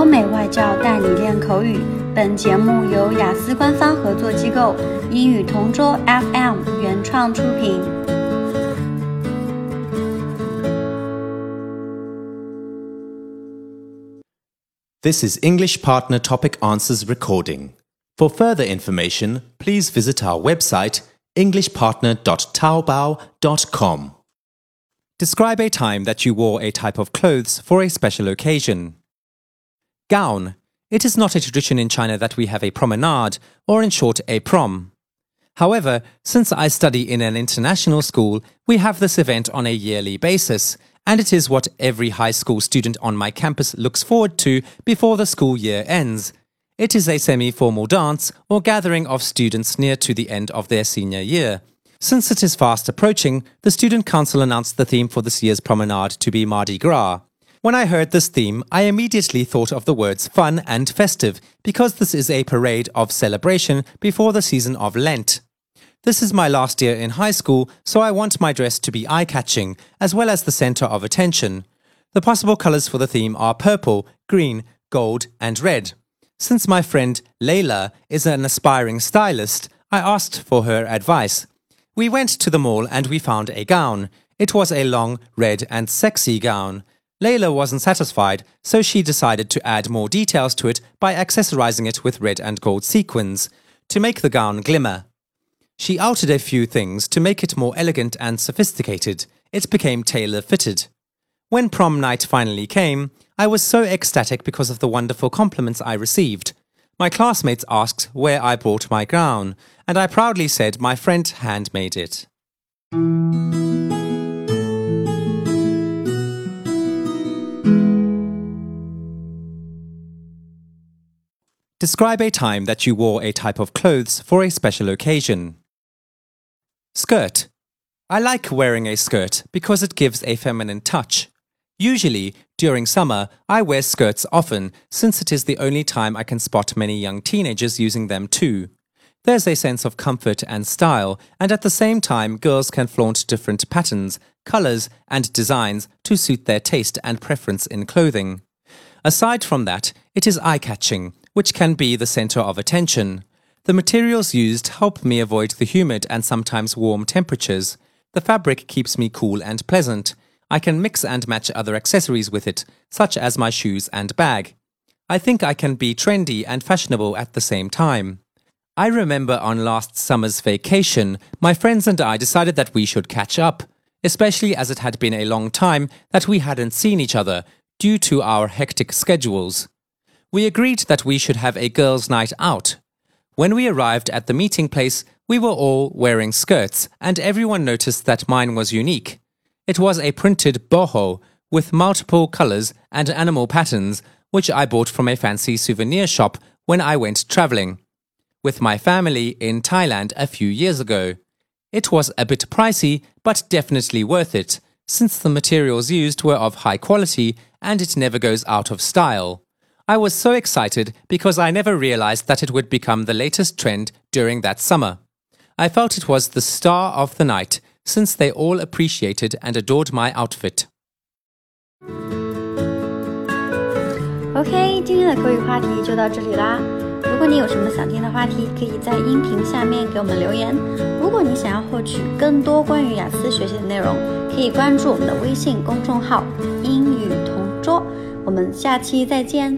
欧美外教带你练口语。本节目由雅思官方合作机构英语同桌 FM 原创出品。This is English Partner Topic Answers recording. For further information, please visit our website englishpartner.taobao.com. Describe a time that you wore a type of clothes for a special occasion. Gown. It is not a tradition in China that we have a promenade, or in short, a prom. However, since I study in an international school, we have this event on a yearly basis, and it is what every high school student on my campus looks forward to before the school year ends. It is a semi formal dance or gathering of students near to the end of their senior year. Since it is fast approaching, the Student Council announced the theme for this year's promenade to be Mardi Gras. When I heard this theme, I immediately thought of the words fun and festive because this is a parade of celebration before the season of Lent. This is my last year in high school, so I want my dress to be eye catching as well as the center of attention. The possible colors for the theme are purple, green, gold, and red. Since my friend Layla is an aspiring stylist, I asked for her advice. We went to the mall and we found a gown. It was a long, red, and sexy gown. Layla wasn't satisfied, so she decided to add more details to it by accessorizing it with red and gold sequins to make the gown glimmer. She altered a few things to make it more elegant and sophisticated. It became tailor fitted. When prom night finally came, I was so ecstatic because of the wonderful compliments I received. My classmates asked where I bought my gown, and I proudly said my friend handmade it. Describe a time that you wore a type of clothes for a special occasion. Skirt. I like wearing a skirt because it gives a feminine touch. Usually, during summer, I wear skirts often since it is the only time I can spot many young teenagers using them too. There's a sense of comfort and style, and at the same time, girls can flaunt different patterns, colors, and designs to suit their taste and preference in clothing. Aside from that, it is eye catching, which can be the center of attention. The materials used help me avoid the humid and sometimes warm temperatures. The fabric keeps me cool and pleasant. I can mix and match other accessories with it, such as my shoes and bag. I think I can be trendy and fashionable at the same time. I remember on last summer's vacation, my friends and I decided that we should catch up, especially as it had been a long time that we hadn't seen each other due to our hectic schedules. We agreed that we should have a girls' night out. When we arrived at the meeting place, we were all wearing skirts, and everyone noticed that mine was unique. It was a printed boho with multiple colors and animal patterns, which I bought from a fancy souvenir shop when I went traveling with my family in Thailand a few years ago. It was a bit pricey, but definitely worth it, since the materials used were of high quality and it never goes out of style. I was so excited because I never realized that it would become the latest trend during that summer. I felt it was the star of the night since they all appreciated and adored my outfit. OK，今天的口语话题就到这里啦。如果你有什么想听的话题，可以在音频下面给我们留言。如果你想要获取更多关于雅思学习的内容，可以关注我们的微信公众号“英语同桌”。我们下期再见。